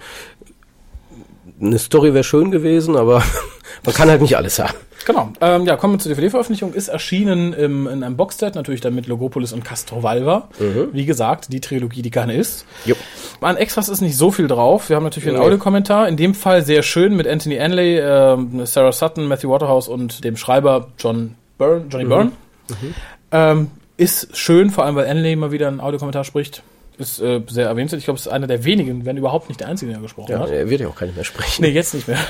Eine Story wäre schön gewesen, aber man kann halt nicht alles haben. Genau. Ähm, ja, kommen wir zur DVD-Veröffentlichung. Ist erschienen im, in einem Boxset, natürlich dann mit Logopolis und Castrovalva. Mhm. Wie gesagt, die Trilogie, die gerne ist. Jupp. An Extras ist nicht so viel drauf. Wir haben natürlich einen nee. Audiokommentar. In dem Fall sehr schön mit Anthony Anley, äh, Sarah Sutton, Matthew Waterhouse und dem Schreiber John Byrne, Johnny mhm. Byrne. Mhm. Ähm, ist schön, vor allem weil Anley mal wieder einen Audiokommentar spricht. Ist äh, sehr erwähnenswert. Ich glaube, es ist einer der wenigen, wenn überhaupt nicht der einzige, der gesprochen ja, hat. Er wird ja auch keine mehr sprechen. Nee, jetzt nicht mehr.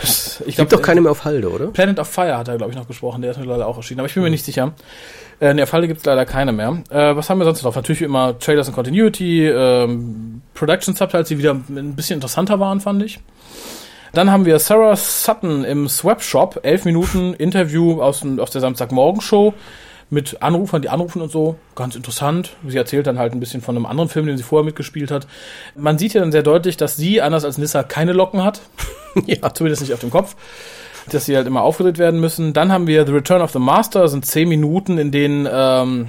Ich glaub, Gibt doch keine mehr auf Halde, oder? Planet of Fire hat er, glaube ich, noch gesprochen. Der ist mittlerweile auch erschienen. Aber ich bin mir nicht sicher. Äh, nee, auf Halde gibt es leider keine mehr. Äh, was haben wir sonst noch? Natürlich wie immer Trailers and Continuity, ähm, Production Subtitles, die wieder ein bisschen interessanter waren, fand ich. Dann haben wir Sarah Sutton im Swap Shop, elf Minuten Interview aus, aus der Samstagmorgen-Show mit Anrufern, die anrufen und so. Ganz interessant. Sie erzählt dann halt ein bisschen von einem anderen Film, den sie vorher mitgespielt hat. Man sieht ja dann sehr deutlich, dass sie, anders als Nissa, keine Locken hat. ja. Zumindest nicht auf dem Kopf. Dass sie halt immer aufgedreht werden müssen. Dann haben wir The Return of the Master. Das sind zehn Minuten, in denen ähm,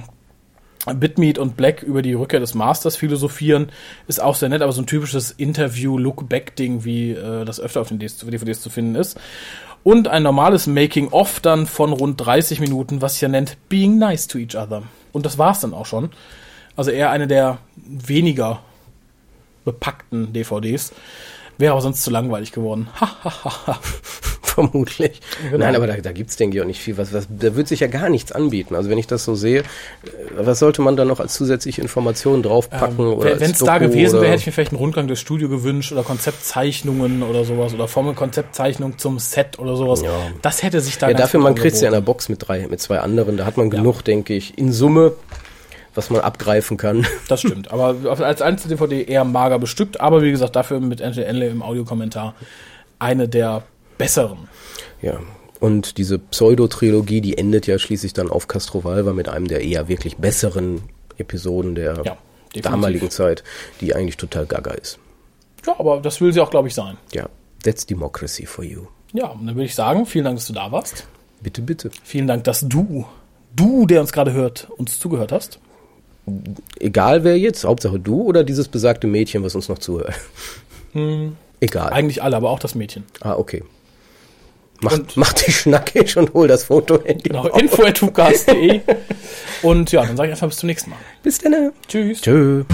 Bitmeat und Black über die Rückkehr des Masters philosophieren. Ist auch sehr nett, aber so ein typisches Interview-Look-Back-Ding, wie äh, das öfter auf den DVDs zu finden ist und ein normales Making-of dann von rund 30 Minuten, was ja nennt Being Nice to Each Other. Und das war's dann auch schon. Also eher eine der weniger bepackten DVDs. Wäre aber sonst zu langweilig geworden. Vermutlich. Genau. Nein, aber da, da gibt es, denke ich, auch nicht viel. Was, was, da wird sich ja gar nichts anbieten. Also wenn ich das so sehe, äh, was sollte man da noch als zusätzliche Informationen draufpacken? Ähm, wenn es da gewesen wäre, hätte ich mir vielleicht einen Rundgang des Studio gewünscht oder Konzeptzeichnungen oder sowas oder Formel-Konzeptzeichnung zum Set oder sowas. Ja. Das hätte sich da Ja, dafür man kriegt ja in der Box mit drei, mit zwei anderen. Da hat man genug, ja. denke ich, in Summe was man abgreifen kann. Das stimmt. Aber als einzelne DVD eher mager bestückt, aber wie gesagt, dafür mit Anthony Enley im Audiokommentar eine der besseren. Ja. Und diese Pseudo-Trilogie, die endet ja schließlich dann auf Castrovalva mit einem der eher wirklich besseren Episoden der Ja, damaligen Zeit, die eigentlich total gaga ist. Ja, aber das will sie auch, glaube ich, sein. Ja, that's democracy for you. Ja, und dann würde ich sagen, vielen Dank, dass du da warst. Bitte, bitte. Vielen Dank, dass du, du, der uns gerade hört, uns zugehört hast. Egal wer jetzt, Hauptsache du oder dieses besagte Mädchen, was uns noch zuhört. Egal. Eigentlich alle, aber auch das Mädchen. ah, okay. Mach, mach dich schnackig und hol das Foto. Genau, info.tukas.de. Und ja, dann sage ich einfach bis zum nächsten Mal. Bis dann. Tschüss. Tschö.